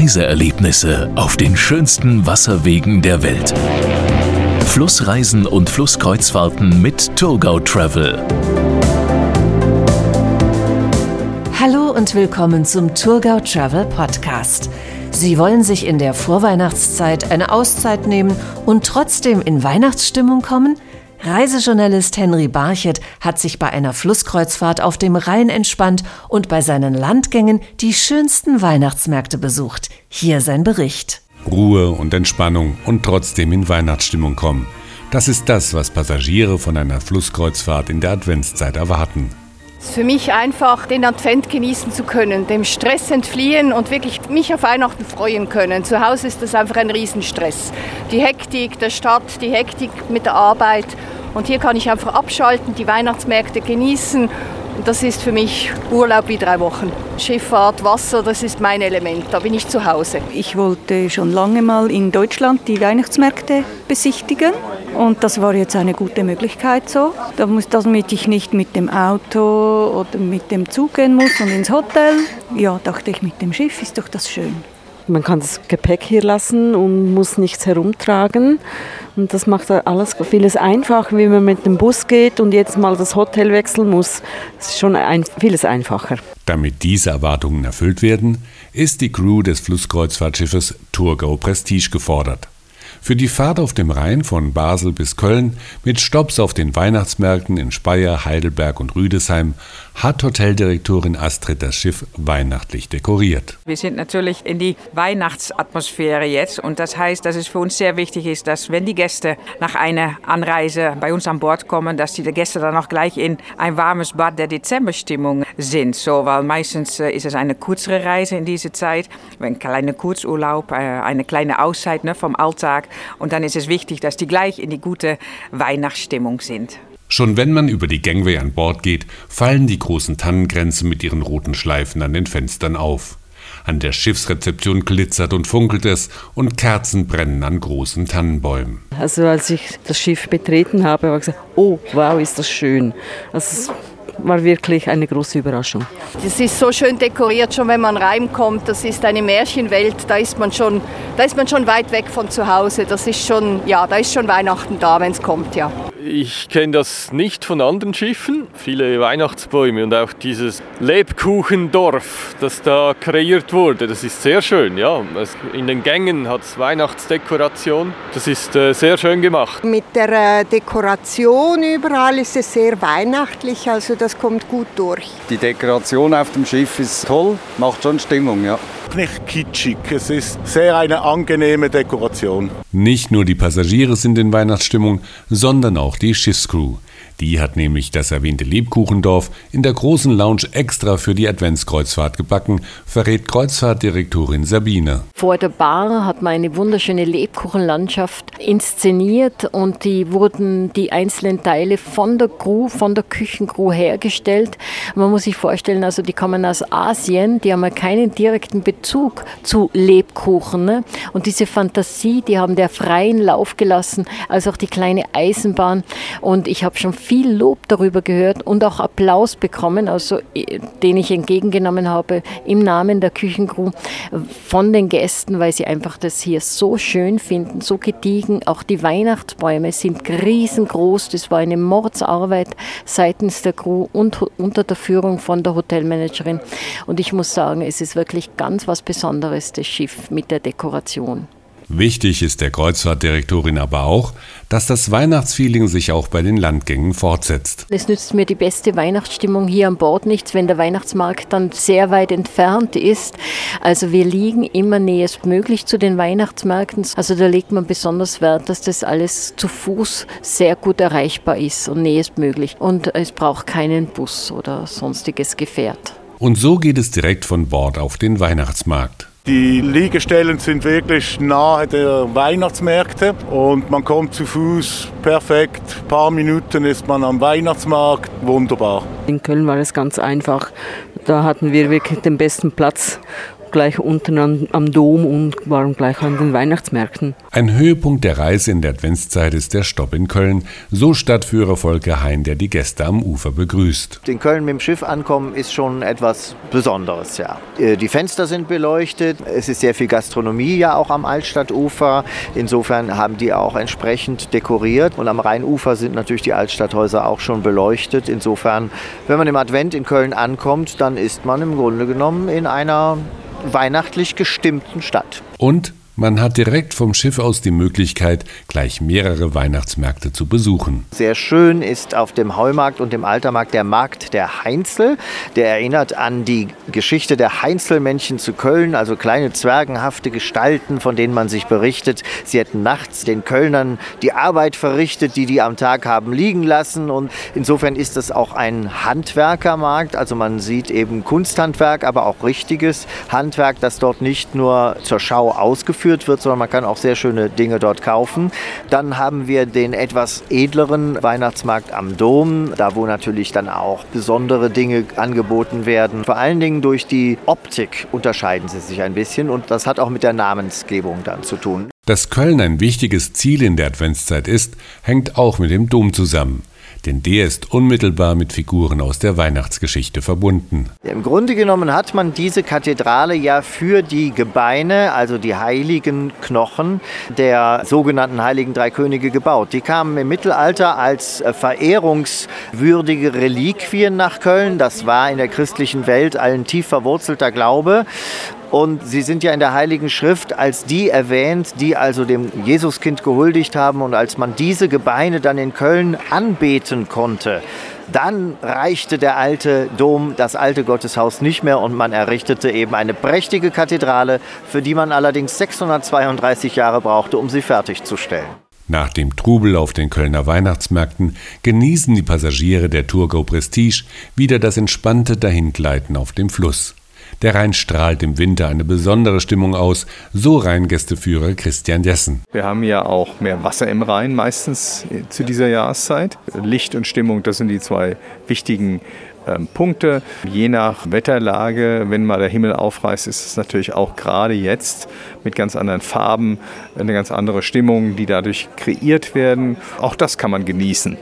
Reiseerlebnisse auf den schönsten Wasserwegen der Welt. Flussreisen und Flusskreuzfahrten mit Tourgau Travel. Hallo und willkommen zum Tourgau Travel Podcast. Sie wollen sich in der Vorweihnachtszeit eine Auszeit nehmen und trotzdem in Weihnachtsstimmung kommen? Reisejournalist Henry Barchet hat sich bei einer Flusskreuzfahrt auf dem Rhein entspannt und bei seinen Landgängen die schönsten Weihnachtsmärkte besucht. Hier sein Bericht. Ruhe und Entspannung und trotzdem in Weihnachtsstimmung kommen. Das ist das, was Passagiere von einer Flusskreuzfahrt in der Adventszeit erwarten. Für mich einfach den Advent genießen zu können, dem Stress entfliehen und wirklich mich auf Weihnachten freuen können. Zu Hause ist das einfach ein Riesenstress. Die Hektik der Stadt, die Hektik mit der Arbeit. Und hier kann ich einfach abschalten, die Weihnachtsmärkte genießen das ist für mich Urlaub wie drei Wochen. Schifffahrt, Wasser, das ist mein Element. Da bin ich zu Hause. Ich wollte schon lange mal in Deutschland die Weihnachtsmärkte besichtigen. Und das war jetzt eine gute Möglichkeit so. Damit ich nicht mit dem Auto oder mit dem Zug gehen muss und ins Hotel. Ja, dachte ich, mit dem Schiff ist doch das schön. Man kann das Gepäck hier lassen und muss nichts herumtragen. Und das macht alles vieles einfacher, wie man mit dem Bus geht und jetzt mal das Hotel wechseln muss. Das ist schon ein, vieles einfacher. Damit diese Erwartungen erfüllt werden, ist die Crew des Flusskreuzfahrtschiffes Turgau Prestige gefordert. Für die Fahrt auf dem Rhein von Basel bis Köln mit Stopps auf den Weihnachtsmärkten in Speyer, Heidelberg und Rüdesheim hat Hoteldirektorin Astrid das Schiff weihnachtlich dekoriert. Wir sind natürlich in die Weihnachtsatmosphäre jetzt und das heißt, dass es für uns sehr wichtig ist, dass wenn die Gäste nach einer Anreise bei uns an Bord kommen, dass die Gäste dann auch gleich in ein warmes Bad der Dezemberstimmung sind. So, weil meistens äh, ist es eine kürzere Reise in dieser Zeit, ein kleiner Kurzurlaub, äh, eine kleine Auszeit ne, vom Alltag und dann ist es wichtig, dass die gleich in die gute Weihnachtsstimmung sind. Schon wenn man über die Gangway an Bord geht, fallen die großen Tannengrenzen mit ihren roten Schleifen an den Fenstern auf. An der Schiffsrezeption glitzert und funkelt es und Kerzen brennen an großen Tannenbäumen. Also als ich das Schiff betreten habe, habe ich gesagt, oh wow, ist das schön. Also war wirklich eine große Überraschung. Das ist so schön dekoriert, schon wenn man reinkommt. Das ist eine Märchenwelt. Da ist man schon, da ist man schon weit weg von zu Hause. Das ist schon, ja, da ist schon Weihnachten da, wenn es kommt, ja. Ich kenne das nicht von anderen Schiffen. Viele Weihnachtsbäume und auch dieses Lebkuchendorf, das da kreiert wurde, das ist sehr schön. Ja. In den Gängen hat es Weihnachtsdekoration. Das ist äh, sehr schön gemacht. Mit der äh, Dekoration überall ist es sehr weihnachtlich, also das kommt gut durch. Die Dekoration auf dem Schiff ist toll, macht schon Stimmung, ja nicht kitschig. Es ist sehr eine angenehme Dekoration. Nicht nur die Passagiere sind in Weihnachtsstimmung, sondern auch die Schiffscrew. Die hat nämlich das erwähnte Lebkuchendorf in der großen Lounge extra für die Adventskreuzfahrt gebacken, verrät Kreuzfahrtdirektorin Sabine. Vor der Bar hat man eine wunderschöne Lebkuchenlandschaft inszeniert und die wurden die einzelnen Teile von der Crew, von der Küchencrew hergestellt. Man muss sich vorstellen, also die kommen aus Asien, die haben ja keinen direkten Bezug zu Lebkuchen. Ne? Und diese Fantasie, die haben der freien Lauf gelassen, als auch die kleine Eisenbahn. Und ich habe schon viel Lob darüber gehört und auch Applaus bekommen, also äh, den ich entgegengenommen habe im Namen der Küchencrew von den Gästen, weil sie einfach das hier so schön finden, so gediegen. Auch die Weihnachtsbäume sind riesengroß. Das war eine Mordsarbeit seitens der Crew und unter der Führung von der Hotelmanagerin. Und ich muss sagen, es ist wirklich ganz was Besonderes, das Schiff mit der Dekoration. Wichtig ist der Kreuzfahrtdirektorin aber auch, dass das Weihnachtsfeeling sich auch bei den Landgängen fortsetzt. Es nützt mir die beste Weihnachtsstimmung hier an Bord nichts, wenn der Weihnachtsmarkt dann sehr weit entfernt ist. Also wir liegen immer nächstmöglich zu den Weihnachtsmärkten. Also da legt man besonders Wert, dass das alles zu Fuß sehr gut erreichbar ist und nächstmöglich. Und es braucht keinen Bus oder sonstiges Gefährt. Und so geht es direkt von Bord auf den Weihnachtsmarkt. Die Liegestellen sind wirklich nahe der Weihnachtsmärkte und man kommt zu Fuß perfekt. Ein paar Minuten ist man am Weihnachtsmarkt, wunderbar. In Köln war es ganz einfach. Da hatten wir wirklich den besten Platz gleich unten am, am Dom und waren gleich an den Weihnachtsmärkten. Ein Höhepunkt der Reise in der Adventszeit ist der Stopp in Köln, so Stadtführer Volker Hein, der die Gäste am Ufer begrüßt. In Köln mit dem Schiff ankommen ist schon etwas Besonderes, ja. Äh, die Fenster sind beleuchtet, es ist sehr viel Gastronomie ja auch am Altstadtufer. Insofern haben die auch entsprechend dekoriert und am Rheinufer sind natürlich die Altstadthäuser auch schon beleuchtet. Insofern, wenn man im Advent in Köln ankommt, dann ist man im Grunde genommen in einer weihnachtlich gestimmten Stadt. Und man hat direkt vom Schiff aus die Möglichkeit, gleich mehrere Weihnachtsmärkte zu besuchen. Sehr schön ist auf dem Heumarkt und dem Altermarkt der Markt der Heinzel. Der erinnert an die Geschichte der Heinzelmännchen zu Köln, also kleine zwergenhafte Gestalten, von denen man sich berichtet. Sie hätten nachts den Kölnern die Arbeit verrichtet, die die am Tag haben liegen lassen. Und insofern ist es auch ein Handwerkermarkt. Also man sieht eben Kunsthandwerk, aber auch richtiges Handwerk, das dort nicht nur zur Schau ausgeführt geführt wird, sondern man kann auch sehr schöne Dinge dort kaufen. Dann haben wir den etwas edleren Weihnachtsmarkt am Dom, da wo natürlich dann auch besondere Dinge angeboten werden. Vor allen Dingen durch die Optik unterscheiden sie sich ein bisschen und das hat auch mit der Namensgebung dann zu tun. Dass Köln ein wichtiges Ziel in der Adventszeit ist, hängt auch mit dem Dom zusammen denn der ist unmittelbar mit Figuren aus der Weihnachtsgeschichte verbunden. Im Grunde genommen hat man diese Kathedrale ja für die Gebeine, also die heiligen Knochen der sogenannten Heiligen Drei Könige gebaut. Die kamen im Mittelalter als verehrungswürdige Reliquien nach Köln. Das war in der christlichen Welt ein tief verwurzelter Glaube. Und sie sind ja in der Heiligen Schrift als die erwähnt, die also dem Jesuskind gehuldigt haben. Und als man diese Gebeine dann in Köln anbeten konnte, dann reichte der alte Dom, das alte Gotteshaus nicht mehr und man errichtete eben eine prächtige Kathedrale, für die man allerdings 632 Jahre brauchte, um sie fertigzustellen. Nach dem Trubel auf den Kölner Weihnachtsmärkten genießen die Passagiere der Tourgo Prestige wieder das entspannte Dahingleiten auf dem Fluss. Der Rhein strahlt im Winter eine besondere Stimmung aus, so Rheingästeführer Christian Jessen. Wir haben ja auch mehr Wasser im Rhein meistens zu dieser Jahreszeit. Licht und Stimmung, das sind die zwei wichtigen ähm, Punkte. Je nach Wetterlage, wenn mal der Himmel aufreißt, ist es natürlich auch gerade jetzt mit ganz anderen Farben eine ganz andere Stimmung, die dadurch kreiert werden. Auch das kann man genießen.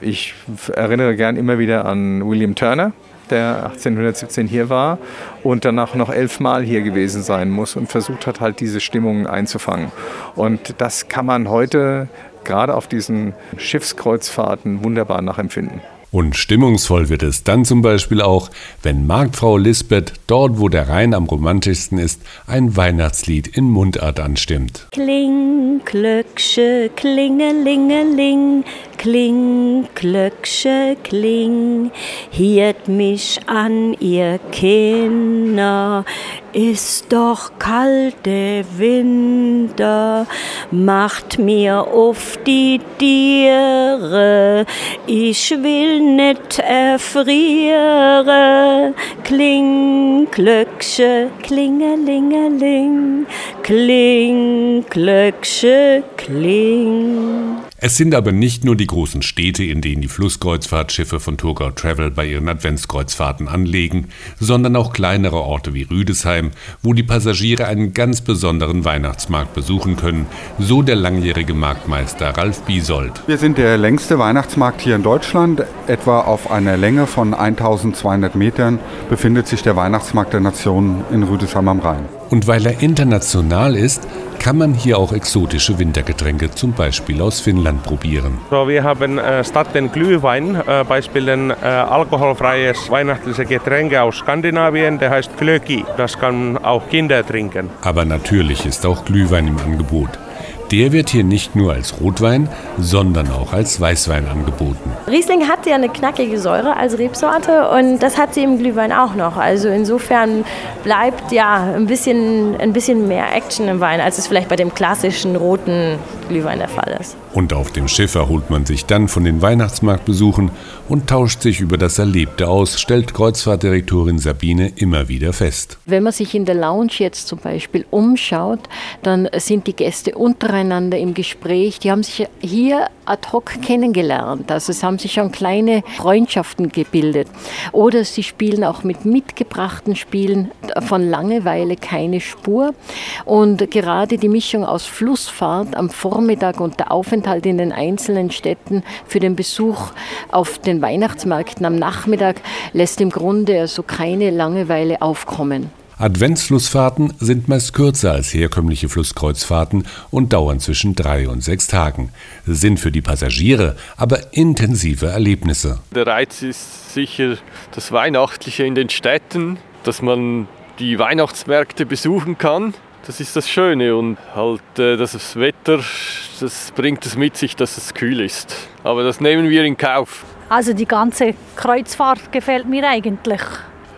Ich erinnere gern immer wieder an William Turner, der 1817 hier war und danach noch elfmal hier gewesen sein muss und versucht hat, halt diese Stimmungen einzufangen. Und das kann man heute gerade auf diesen Schiffskreuzfahrten wunderbar nachempfinden. Und stimmungsvoll wird es dann zum Beispiel auch, wenn Marktfrau Lisbeth dort, wo der Rhein am romantischsten ist, ein Weihnachtslied in Mundart anstimmt. Kling, Glöcksche, klingelingeling, kling, Glöcksche, kling, hiert mich an, ihr Kinder, ist doch kalte Winter, macht mir auf die Tiere, ich will nicht erfriere. Kling, Glöcksche, klingelingeling, kling, Glöcksche, kling. Es sind aber nicht nur die großen Städte, in denen die Flusskreuzfahrtschiffe von Thurgau Travel bei ihren Adventskreuzfahrten anlegen, sondern auch kleinere Orte wie Rüdesheim, wo die Passagiere einen ganz besonderen Weihnachtsmarkt besuchen können, so der langjährige Marktmeister Ralf Biesold. Wir sind der längste Weihnachtsmarkt hier in Deutschland. Etwa auf einer Länge von 1200 Metern befindet sich der Weihnachtsmarkt der Nationen in Rüdesheim am Rhein. Und weil er international ist, kann man hier auch exotische Wintergetränke, zum Beispiel aus Finnland, probieren. So, wir haben äh, statt den Glühwein äh, beispielsweise äh, alkoholfreies weihnachtliches Getränk aus Skandinavien, der heißt Glöki. Das kann auch Kinder trinken. Aber natürlich ist auch Glühwein im Angebot. Der wird hier nicht nur als Rotwein, sondern auch als Weißwein angeboten. Riesling hat ja eine knackige Säure als Rebsorte und das hat sie im Glühwein auch noch. Also insofern bleibt ja ein bisschen, ein bisschen mehr Action im Wein, als es vielleicht bei dem klassischen roten Glühwein der Fall ist. Und auf dem Schiff erholt man sich dann von den Weihnachtsmarktbesuchen und tauscht sich über das Erlebte aus, stellt Kreuzfahrtdirektorin Sabine immer wieder fest. Wenn man sich in der Lounge jetzt zum Beispiel umschaut, dann sind die Gäste untereinander im Gespräch. Die haben sich hier ad hoc kennengelernt. Also es haben sich schon kleine Freundschaften gebildet. Oder sie spielen auch mit mitgebrachten Spielen von Langeweile keine Spur. Und gerade die Mischung aus Flussfahrt am Vormittag und der Aufenthalt Aufenthalt in den einzelnen Städten für den Besuch auf den Weihnachtsmärkten am Nachmittag lässt im Grunde also keine Langeweile aufkommen. Adventsflussfahrten sind meist kürzer als herkömmliche Flusskreuzfahrten und dauern zwischen drei und sechs Tagen, sind für die Passagiere aber intensive Erlebnisse. Der Reiz ist sicher das Weihnachtliche in den Städten, dass man die Weihnachtsmärkte besuchen kann. Das ist das Schöne und halt äh, das Wetter, das bringt es mit sich, dass es kühl ist. Aber das nehmen wir in Kauf. Also die ganze Kreuzfahrt gefällt mir eigentlich.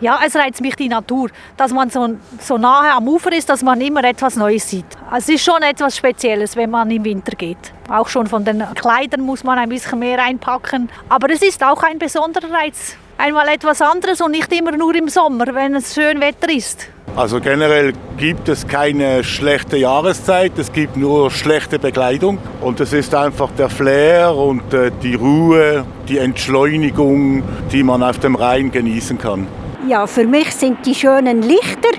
Ja, es reizt mich die Natur, dass man so, so nahe am Ufer ist, dass man immer etwas Neues sieht. Es ist schon etwas Spezielles, wenn man im Winter geht. Auch schon von den Kleidern muss man ein bisschen mehr einpacken. Aber es ist auch ein besonderer Reiz. Einmal etwas anderes und nicht immer nur im Sommer, wenn es schön Wetter ist. Also generell gibt es keine schlechte Jahreszeit, es gibt nur schlechte Bekleidung und es ist einfach der Flair und äh, die Ruhe, die Entschleunigung, die man auf dem Rhein genießen kann. Ja, für mich sind die schönen Lichter,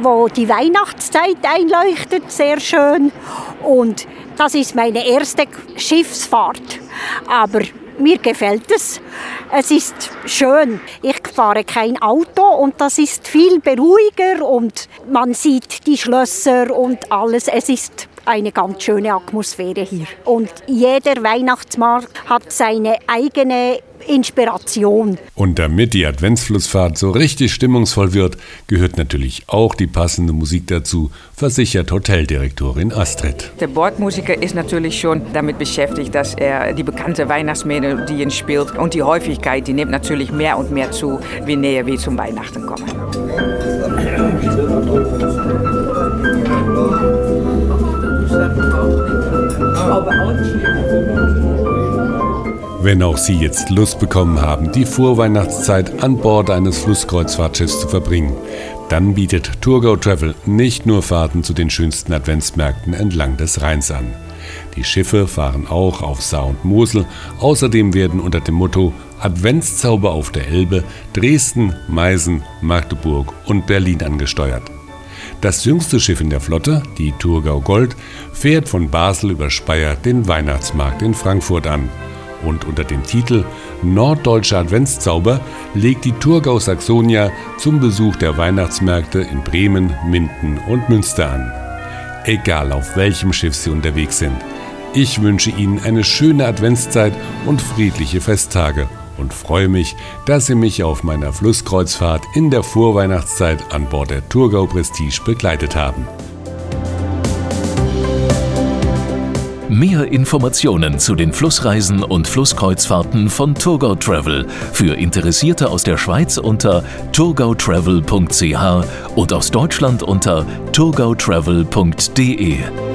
wo die Weihnachtszeit einleuchtet, sehr schön und das ist meine erste Schiffsfahrt. Aber mir gefällt es. Es ist schön. Ich fahre kein Auto und das ist viel beruhiger und man sieht die Schlösser und alles. Es ist eine ganz schöne Atmosphäre hier. Und jeder Weihnachtsmarkt hat seine eigene Inspiration. Und damit die Adventsflussfahrt so richtig stimmungsvoll wird, gehört natürlich auch die passende Musik dazu, versichert Hoteldirektorin Astrid. Der Bordmusiker ist natürlich schon damit beschäftigt, dass er die bekannte Weihnachtsmelodien spielt. Und die Häufigkeit, die nimmt natürlich mehr und mehr zu, wie näher wir zum Weihnachten kommen. Aber wenn auch Sie jetzt Lust bekommen haben, die Vorweihnachtszeit an Bord eines Flusskreuzfahrtschiffs zu verbringen, dann bietet Tourgo Travel nicht nur Fahrten zu den schönsten Adventsmärkten entlang des Rheins an. Die Schiffe fahren auch auf Saar und Mosel. Außerdem werden unter dem Motto Adventszauber auf der Elbe Dresden, Meißen, Magdeburg und Berlin angesteuert. Das jüngste Schiff in der Flotte, die Thurgau Gold, fährt von Basel über Speyer den Weihnachtsmarkt in Frankfurt an und unter dem Titel Norddeutscher Adventszauber legt die Thurgau Saxonia zum Besuch der Weihnachtsmärkte in Bremen, Minden und Münster an. Egal auf welchem Schiff Sie unterwegs sind. Ich wünsche Ihnen eine schöne Adventszeit und friedliche Festtage und freue mich, dass Sie mich auf meiner Flusskreuzfahrt in der Vorweihnachtszeit an Bord der Thurgau Prestige begleitet haben. Mehr Informationen zu den Flussreisen und Flusskreuzfahrten von Tourgau Travel für Interessierte aus der Schweiz unter tourgautravel.ch und aus Deutschland unter tourgautravel.de.